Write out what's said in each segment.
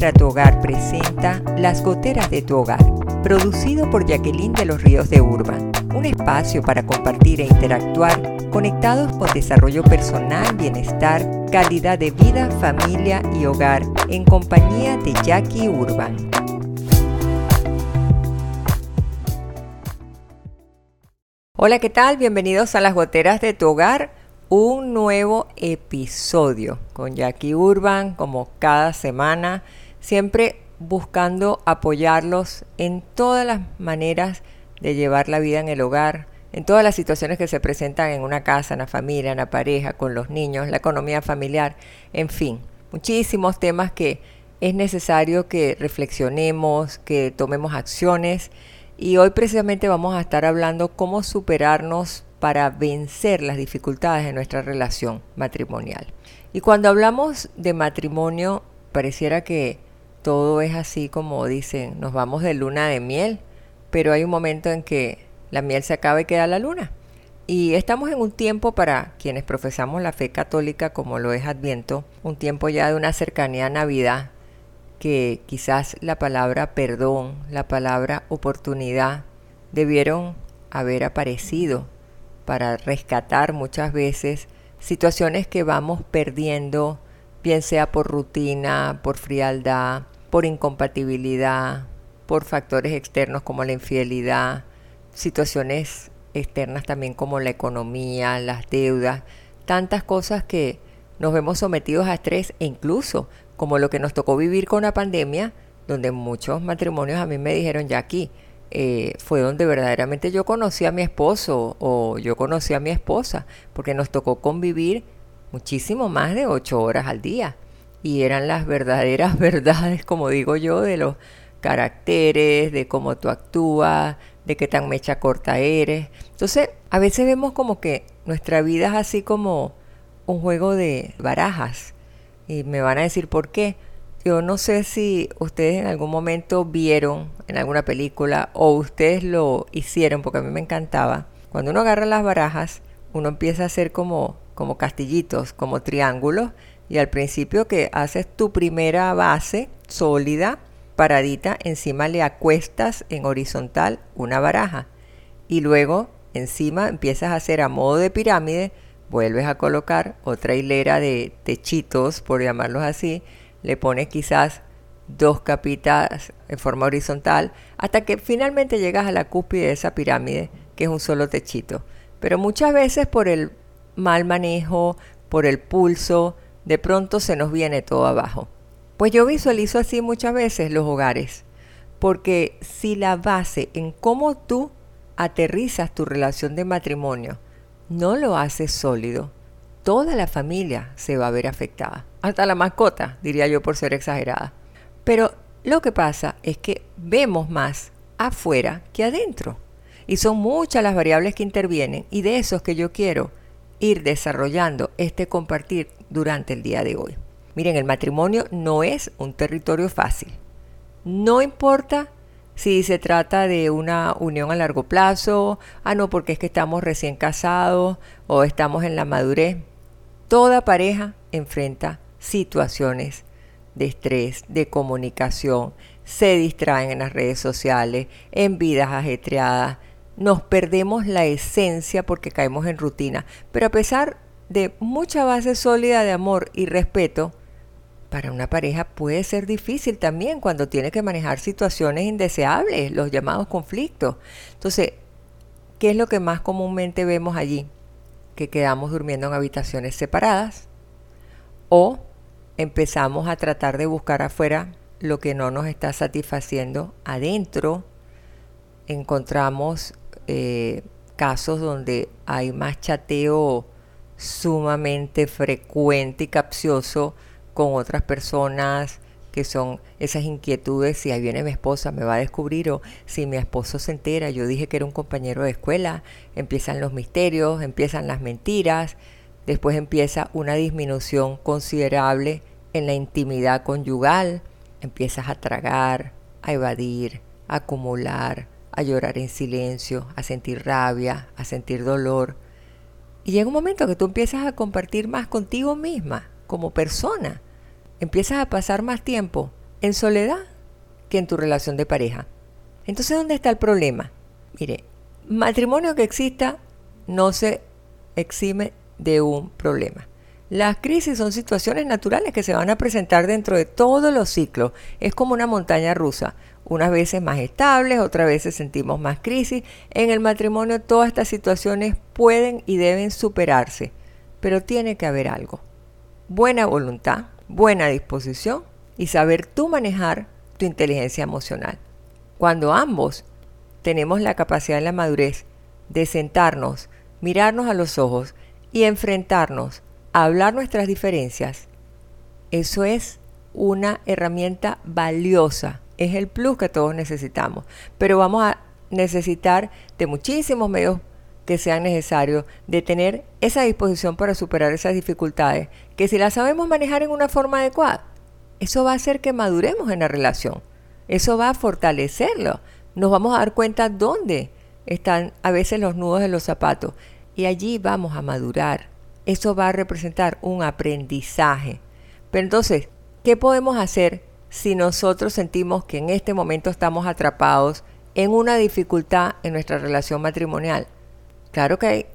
Tu Hogar presenta Las Goteras de tu Hogar, producido por Jacqueline de los Ríos de Urban, un espacio para compartir e interactuar conectados con desarrollo personal, bienestar, calidad de vida, familia y hogar en compañía de Jackie Urban. Hola, ¿qué tal? Bienvenidos a Las Goteras de tu Hogar un nuevo episodio con Jackie Urban, como cada semana, siempre buscando apoyarlos en todas las maneras de llevar la vida en el hogar, en todas las situaciones que se presentan en una casa, en la familia, en la pareja, con los niños, la economía familiar, en fin, muchísimos temas que es necesario que reflexionemos, que tomemos acciones y hoy precisamente vamos a estar hablando cómo superarnos para vencer las dificultades de nuestra relación matrimonial. Y cuando hablamos de matrimonio, pareciera que todo es así como dicen, nos vamos de luna de miel, pero hay un momento en que la miel se acaba y queda la luna. Y estamos en un tiempo para quienes profesamos la fe católica como lo es Adviento, un tiempo ya de una cercanía a Navidad, que quizás la palabra perdón, la palabra oportunidad debieron haber aparecido para rescatar muchas veces situaciones que vamos perdiendo, bien sea por rutina, por frialdad, por incompatibilidad, por factores externos como la infidelidad, situaciones externas también como la economía, las deudas, tantas cosas que nos vemos sometidos a estrés e incluso como lo que nos tocó vivir con la pandemia, donde muchos matrimonios a mí me dijeron ya aquí, eh, fue donde verdaderamente yo conocí a mi esposo o yo conocí a mi esposa, porque nos tocó convivir muchísimo más de ocho horas al día. Y eran las verdaderas verdades, como digo yo, de los caracteres, de cómo tú actúas, de qué tan mecha corta eres. Entonces, a veces vemos como que nuestra vida es así como un juego de barajas. Y me van a decir por qué. Yo no sé si ustedes en algún momento vieron en alguna película o ustedes lo hicieron porque a mí me encantaba. Cuando uno agarra las barajas, uno empieza a hacer como, como castillitos, como triángulos y al principio que haces tu primera base sólida, paradita, encima le acuestas en horizontal una baraja y luego encima empiezas a hacer a modo de pirámide, vuelves a colocar otra hilera de techitos, por llamarlos así, le pones quizás dos capitas en forma horizontal hasta que finalmente llegas a la cúspide de esa pirámide que es un solo techito. Pero muchas veces por el mal manejo, por el pulso, de pronto se nos viene todo abajo. Pues yo visualizo así muchas veces los hogares, porque si la base en cómo tú aterrizas tu relación de matrimonio no lo haces sólido, toda la familia se va a ver afectada. Hasta la mascota, diría yo por ser exagerada. Pero lo que pasa es que vemos más afuera que adentro. Y son muchas las variables que intervienen y de esos que yo quiero ir desarrollando este compartir durante el día de hoy. Miren, el matrimonio no es un territorio fácil. No importa si se trata de una unión a largo plazo, ah, no, porque es que estamos recién casados o estamos en la madurez. Toda pareja enfrenta situaciones de estrés, de comunicación, se distraen en las redes sociales, en vidas ajetreadas, nos perdemos la esencia porque caemos en rutina. Pero a pesar de mucha base sólida de amor y respeto, para una pareja puede ser difícil también cuando tiene que manejar situaciones indeseables, los llamados conflictos. Entonces, ¿qué es lo que más comúnmente vemos allí? que quedamos durmiendo en habitaciones separadas o empezamos a tratar de buscar afuera lo que no nos está satisfaciendo adentro. Encontramos eh, casos donde hay más chateo sumamente frecuente y capcioso con otras personas, que son esas inquietudes, si ahí viene mi esposa, me va a descubrir, o si mi esposo se entera, yo dije que era un compañero de escuela, empiezan los misterios, empiezan las mentiras, después empieza una disminución considerable en la intimidad conyugal, empiezas a tragar, a evadir, a acumular, a llorar en silencio, a sentir rabia, a sentir dolor. Y llega un momento que tú empiezas a compartir más contigo misma, como persona, empiezas a pasar más tiempo en soledad que en tu relación de pareja. Entonces, ¿dónde está el problema? Mire, matrimonio que exista no se exime de un problema. Las crisis son situaciones naturales que se van a presentar dentro de todos los ciclos. Es como una montaña rusa. Unas veces más estables, otras veces sentimos más crisis. En el matrimonio todas estas situaciones pueden y deben superarse. Pero tiene que haber algo. Buena voluntad, buena disposición y saber tú manejar tu inteligencia emocional. Cuando ambos tenemos la capacidad y la madurez de sentarnos, mirarnos a los ojos y enfrentarnos hablar nuestras diferencias, eso es una herramienta valiosa, es el plus que todos necesitamos, pero vamos a necesitar de muchísimos medios que sean necesarios, de tener esa disposición para superar esas dificultades, que si las sabemos manejar en una forma adecuada, eso va a hacer que maduremos en la relación, eso va a fortalecerlo, nos vamos a dar cuenta dónde están a veces los nudos de los zapatos. Y allí vamos a madurar. Eso va a representar un aprendizaje. Pero entonces, ¿qué podemos hacer si nosotros sentimos que en este momento estamos atrapados en una dificultad en nuestra relación matrimonial? Claro que hay,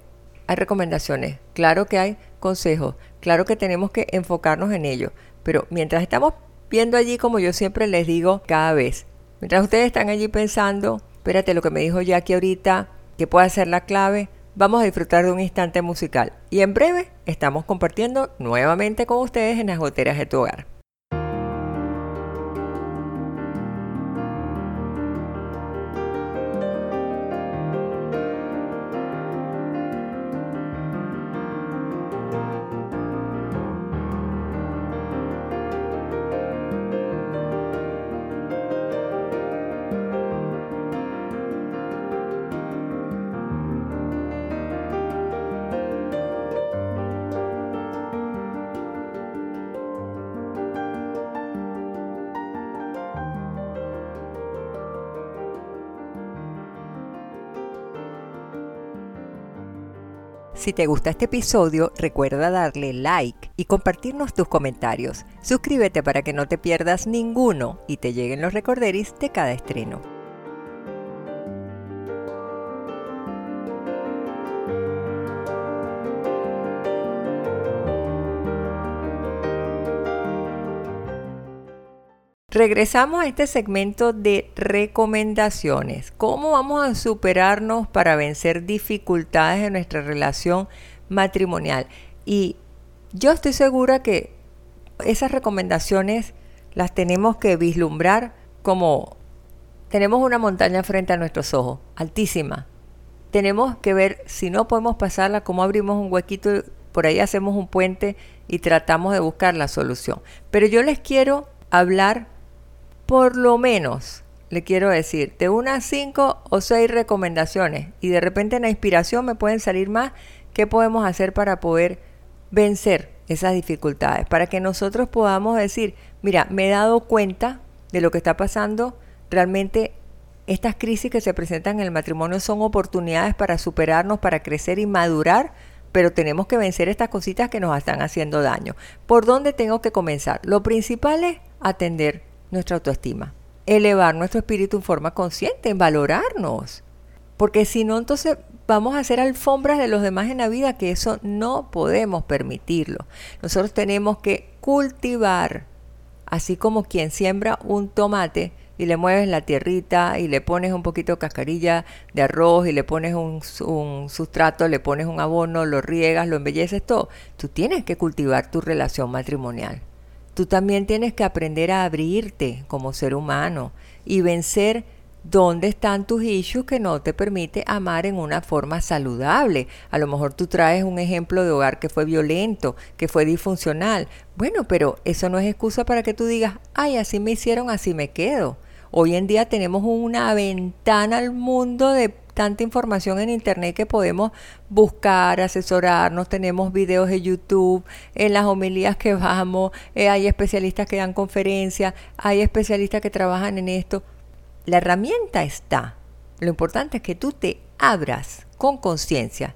hay recomendaciones, claro que hay consejos, claro que tenemos que enfocarnos en ello, pero mientras estamos viendo allí, como yo siempre les digo cada vez, mientras ustedes están allí pensando, espérate lo que me dijo Jackie ahorita, que puede ser la clave, vamos a disfrutar de un instante musical. Y en breve estamos compartiendo nuevamente con ustedes en las goteras de tu hogar. Si te gusta este episodio, recuerda darle like y compartirnos tus comentarios. Suscríbete para que no te pierdas ninguno y te lleguen los recorderis de cada estreno. Regresamos a este segmento de recomendaciones. ¿Cómo vamos a superarnos para vencer dificultades en nuestra relación matrimonial? Y yo estoy segura que esas recomendaciones las tenemos que vislumbrar como tenemos una montaña frente a nuestros ojos, altísima. Tenemos que ver si no podemos pasarla, cómo abrimos un huequito, por ahí hacemos un puente y tratamos de buscar la solución. Pero yo les quiero hablar por lo menos, le quiero decir, de unas cinco o seis recomendaciones y de repente en la inspiración me pueden salir más, ¿qué podemos hacer para poder vencer esas dificultades? Para que nosotros podamos decir, mira, me he dado cuenta de lo que está pasando, realmente estas crisis que se presentan en el matrimonio son oportunidades para superarnos, para crecer y madurar, pero tenemos que vencer estas cositas que nos están haciendo daño. ¿Por dónde tengo que comenzar? Lo principal es atender nuestra autoestima, elevar nuestro espíritu en forma consciente, en valorarnos. Porque si no, entonces vamos a hacer alfombras de los demás en la vida, que eso no podemos permitirlo. Nosotros tenemos que cultivar, así como quien siembra un tomate y le mueves la tierrita y le pones un poquito de cascarilla de arroz y le pones un, un sustrato, le pones un abono, lo riegas, lo embelleces todo. Tú tienes que cultivar tu relación matrimonial. Tú también tienes que aprender a abrirte como ser humano y vencer dónde están tus issues que no te permite amar en una forma saludable. A lo mejor tú traes un ejemplo de hogar que fue violento, que fue disfuncional. Bueno, pero eso no es excusa para que tú digas, ay, así me hicieron, así me quedo. Hoy en día tenemos una ventana al mundo de tanta información en internet que podemos buscar, asesorarnos, tenemos videos de YouTube, en las homilías que vamos, eh, hay especialistas que dan conferencias, hay especialistas que trabajan en esto. La herramienta está. Lo importante es que tú te abras con conciencia,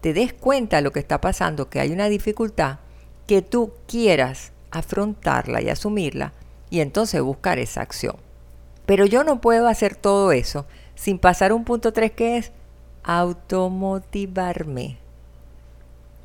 te des cuenta de lo que está pasando, que hay una dificultad, que tú quieras afrontarla y asumirla y entonces buscar esa acción. Pero yo no puedo hacer todo eso sin pasar un punto 3 que es automotivarme.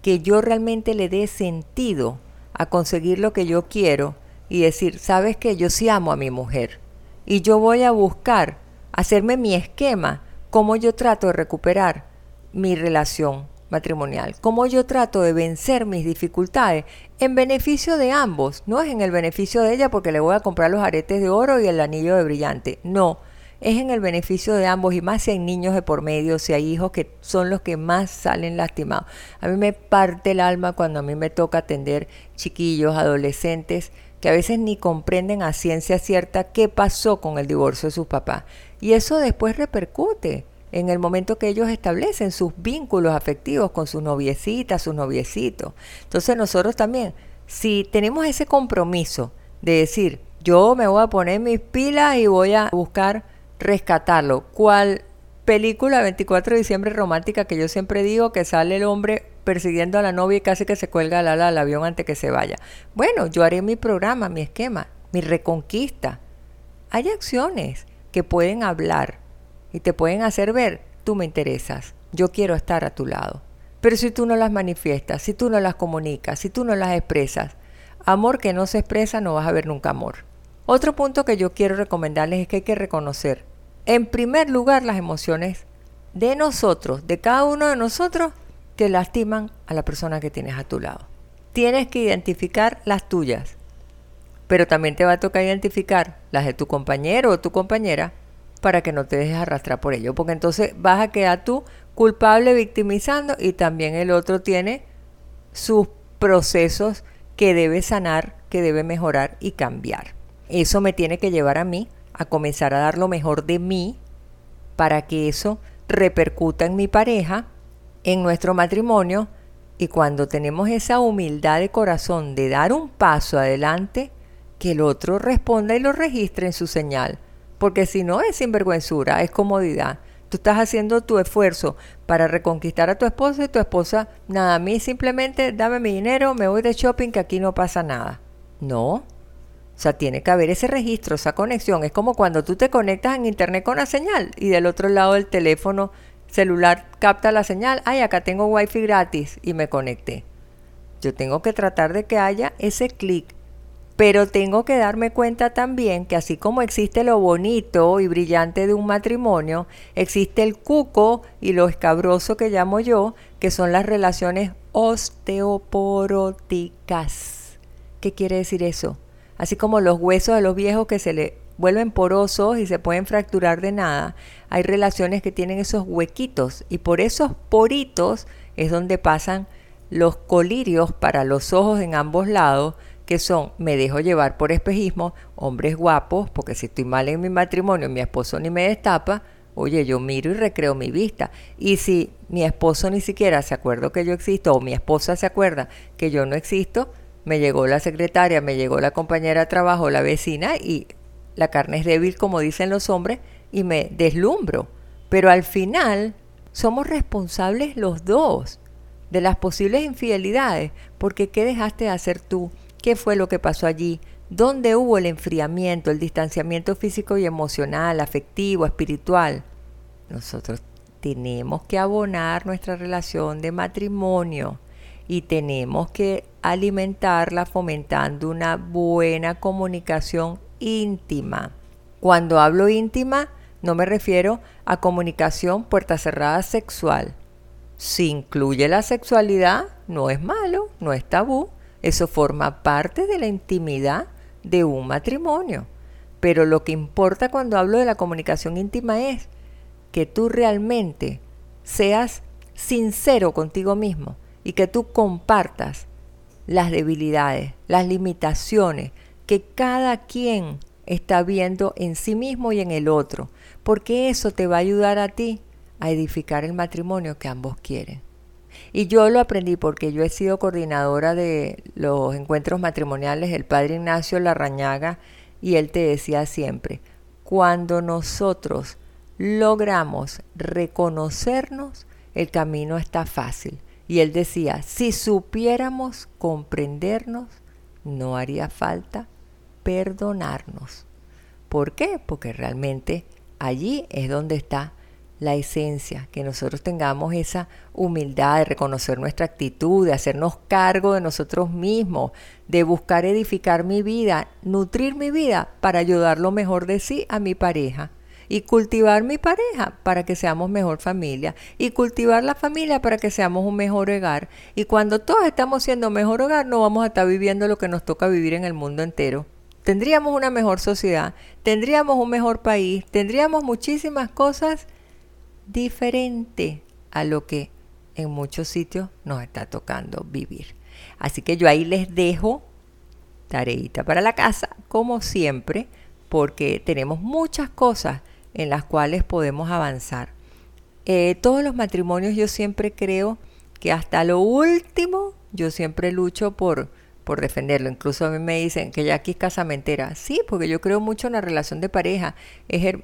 Que yo realmente le dé sentido a conseguir lo que yo quiero y decir, sabes que yo sí amo a mi mujer y yo voy a buscar hacerme mi esquema, cómo yo trato de recuperar mi relación matrimonial, cómo yo trato de vencer mis dificultades en beneficio de ambos, no es en el beneficio de ella porque le voy a comprar los aretes de oro y el anillo de brillante, no, es en el beneficio de ambos y más si hay niños de por medio, si hay hijos que son los que más salen lastimados. A mí me parte el alma cuando a mí me toca atender chiquillos, adolescentes, que a veces ni comprenden a ciencia cierta qué pasó con el divorcio de sus papás. Y eso después repercute en el momento que ellos establecen sus vínculos afectivos con sus noviecitas, sus noviecitos. Entonces nosotros también, si tenemos ese compromiso de decir, yo me voy a poner mis pilas y voy a buscar rescatarlo, ¿cuál película 24 de diciembre romántica que yo siempre digo que sale el hombre persiguiendo a la novia y casi que se cuelga al ala del avión antes que se vaya. Bueno, yo haré mi programa, mi esquema, mi reconquista. Hay acciones que pueden hablar y te pueden hacer ver, tú me interesas, yo quiero estar a tu lado. Pero si tú no las manifiestas, si tú no las comunicas, si tú no las expresas, amor que no se expresa no vas a ver nunca amor. Otro punto que yo quiero recomendarles es que hay que reconocer, en primer lugar, las emociones de nosotros, de cada uno de nosotros, que lastiman a la persona que tienes a tu lado. Tienes que identificar las tuyas, pero también te va a tocar identificar las de tu compañero o tu compañera para que no te dejes arrastrar por ello, porque entonces vas a quedar tú culpable victimizando y también el otro tiene sus procesos que debe sanar, que debe mejorar y cambiar. Eso me tiene que llevar a mí a comenzar a dar lo mejor de mí para que eso repercuta en mi pareja, en nuestro matrimonio y cuando tenemos esa humildad de corazón de dar un paso adelante, que el otro responda y lo registre en su señal porque si no es sinvergüenzura, es comodidad. Tú estás haciendo tu esfuerzo para reconquistar a tu esposa y tu esposa, nada, a mí simplemente dame mi dinero, me voy de shopping, que aquí no pasa nada. No. O sea, tiene que haber ese registro, esa conexión. Es como cuando tú te conectas en internet con la señal y del otro lado del teléfono celular capta la señal. Ay, acá tengo wifi gratis y me conecté. Yo tengo que tratar de que haya ese clic pero tengo que darme cuenta también que así como existe lo bonito y brillante de un matrimonio, existe el cuco y lo escabroso que llamo yo, que son las relaciones osteoporóticas. ¿Qué quiere decir eso? Así como los huesos de los viejos que se le vuelven porosos y se pueden fracturar de nada, hay relaciones que tienen esos huequitos y por esos poritos es donde pasan los colirios para los ojos en ambos lados, que son me dejo llevar por espejismo, hombres guapos, porque si estoy mal en mi matrimonio, mi esposo ni me destapa, oye, yo miro y recreo mi vista. Y si mi esposo ni siquiera se acuerda que yo existo, o mi esposa se acuerda que yo no existo, me llegó la secretaria, me llegó la compañera de trabajo, la vecina, y la carne es débil, como dicen los hombres, y me deslumbro. Pero al final somos responsables los dos de las posibles infidelidades, porque ¿qué dejaste de hacer tú? ¿Qué fue lo que pasó allí? ¿Dónde hubo el enfriamiento, el distanciamiento físico y emocional, afectivo, espiritual? Nosotros tenemos que abonar nuestra relación de matrimonio y tenemos que alimentarla fomentando una buena comunicación íntima. Cuando hablo íntima, no me refiero a comunicación puerta cerrada sexual. Si incluye la sexualidad, no es malo, no es tabú, eso forma parte de la intimidad de un matrimonio. Pero lo que importa cuando hablo de la comunicación íntima es que tú realmente seas sincero contigo mismo y que tú compartas las debilidades, las limitaciones que cada quien está viendo en sí mismo y en el otro, porque eso te va a ayudar a ti a edificar el matrimonio que ambos quieren. Y yo lo aprendí porque yo he sido coordinadora de los encuentros matrimoniales del padre Ignacio Larrañaga y él te decía siempre, cuando nosotros logramos reconocernos, el camino está fácil. Y él decía, si supiéramos comprendernos, no haría falta perdonarnos. ¿Por qué? Porque realmente allí es donde está la esencia, que nosotros tengamos esa humildad de reconocer nuestra actitud, de hacernos cargo de nosotros mismos, de buscar edificar mi vida, nutrir mi vida para ayudar lo mejor de sí a mi pareja y cultivar mi pareja para que seamos mejor familia y cultivar la familia para que seamos un mejor hogar. Y cuando todos estamos siendo mejor hogar, no vamos a estar viviendo lo que nos toca vivir en el mundo entero. Tendríamos una mejor sociedad, tendríamos un mejor país, tendríamos muchísimas cosas diferentes a lo que en muchos sitios nos está tocando vivir. Así que yo ahí les dejo tareita para la casa, como siempre, porque tenemos muchas cosas en las cuales podemos avanzar. Eh, todos los matrimonios yo siempre creo que hasta lo último yo siempre lucho por, por defenderlo. Incluso a mí me dicen que ya aquí es casamentera. Sí, porque yo creo mucho en la relación de pareja.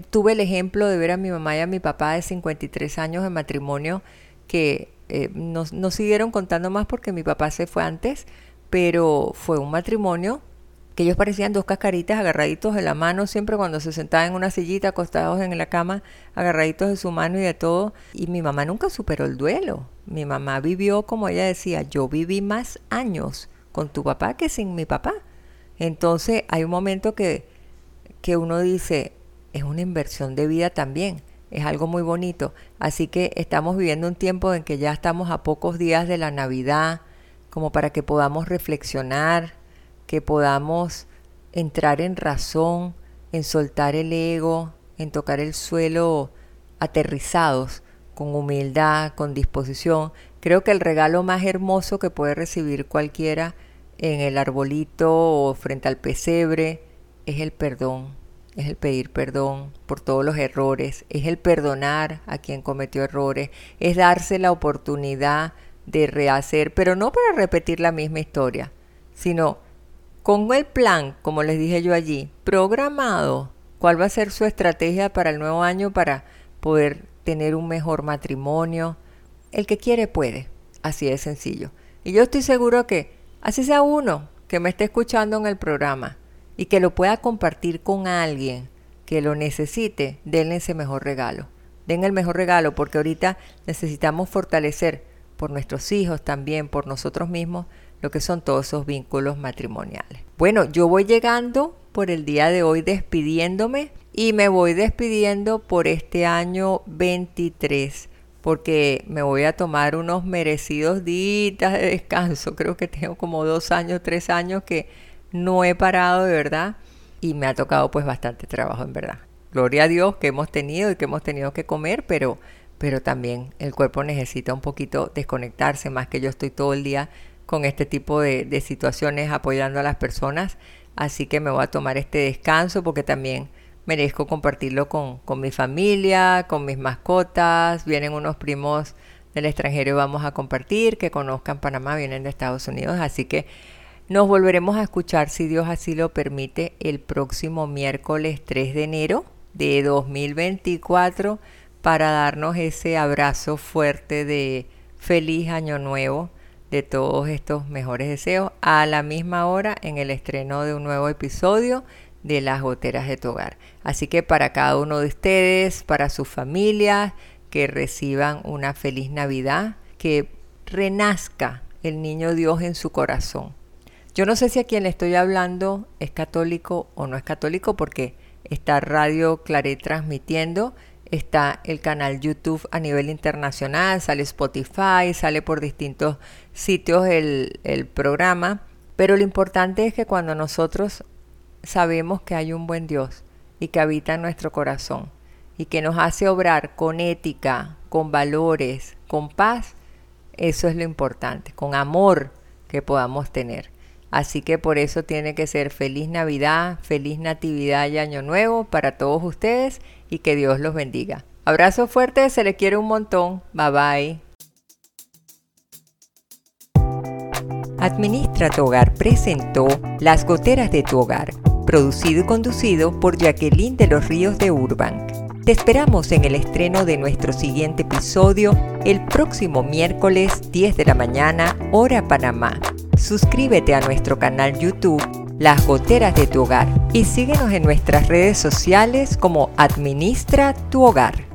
tuve el ejemplo de ver a mi mamá y a mi papá de 53 años de matrimonio que eh, no, no siguieron contando más porque mi papá se fue antes, pero fue un matrimonio que ellos parecían dos cascaritas agarraditos de la mano, siempre cuando se sentaban en una sillita, acostados en la cama, agarraditos de su mano y de todo. Y mi mamá nunca superó el duelo. Mi mamá vivió, como ella decía, yo viví más años con tu papá que sin mi papá. Entonces hay un momento que, que uno dice, es una inversión de vida también, es algo muy bonito. Así que estamos viviendo un tiempo en que ya estamos a pocos días de la Navidad, como para que podamos reflexionar que podamos entrar en razón, en soltar el ego, en tocar el suelo aterrizados, con humildad, con disposición. Creo que el regalo más hermoso que puede recibir cualquiera en el arbolito o frente al pesebre es el perdón, es el pedir perdón por todos los errores, es el perdonar a quien cometió errores, es darse la oportunidad de rehacer, pero no para repetir la misma historia, sino con el plan, como les dije yo allí, programado, cuál va a ser su estrategia para el nuevo año para poder tener un mejor matrimonio. El que quiere puede, así de sencillo. Y yo estoy seguro que, así sea uno que me esté escuchando en el programa y que lo pueda compartir con alguien que lo necesite, denle ese mejor regalo. Den el mejor regalo porque ahorita necesitamos fortalecer por nuestros hijos también, por nosotros mismos, lo que son todos esos vínculos matrimoniales. Bueno, yo voy llegando por el día de hoy despidiéndome y me voy despidiendo por este año 23 porque me voy a tomar unos merecidos días de descanso. Creo que tengo como dos años, tres años que no he parado de verdad y me ha tocado pues bastante trabajo en verdad. Gloria a Dios que hemos tenido y que hemos tenido que comer, pero, pero también el cuerpo necesita un poquito desconectarse, más que yo estoy todo el día con este tipo de, situaciones apoyando a las personas. Así que me voy a tomar este descanso porque también merezco compartirlo con, con, mi familia, con mis mascotas. Vienen unos primos del extranjero y vamos a compartir, que conozcan Panamá, vienen de Estados Unidos. Así que nos volveremos a escuchar, si Dios así lo permite, el próximo miércoles 3 de enero de 2024 para darnos ese abrazo fuerte de feliz año nuevo de todos estos mejores deseos a la misma hora en el estreno de un nuevo episodio de Las Goteras de tu Hogar. Así que para cada uno de ustedes, para sus familias, que reciban una feliz Navidad, que renazca el niño Dios en su corazón. Yo no sé si a quien le estoy hablando es católico o no es católico porque está Radio Claret transmitiendo está el canal YouTube a nivel internacional, sale Spotify, sale por distintos sitios el, el, programa, pero lo importante es que cuando nosotros sabemos que hay un buen Dios y que habita en nuestro corazón y que nos hace obrar con ética, con valores, con paz, eso es lo importante, con amor que podamos tener. Así que por eso tiene que ser feliz Navidad, feliz Natividad y Año Nuevo para todos ustedes y que Dios los bendiga. Abrazo fuerte, se le quiere un montón. Bye bye. Administra tu hogar presentó Las goteras de tu hogar, producido y conducido por Jacqueline de los Ríos de Urban. Te esperamos en el estreno de nuestro siguiente episodio el próximo miércoles 10 de la mañana, hora Panamá. Suscríbete a nuestro canal YouTube las goteras de tu hogar. Y síguenos en nuestras redes sociales como Administra tu hogar.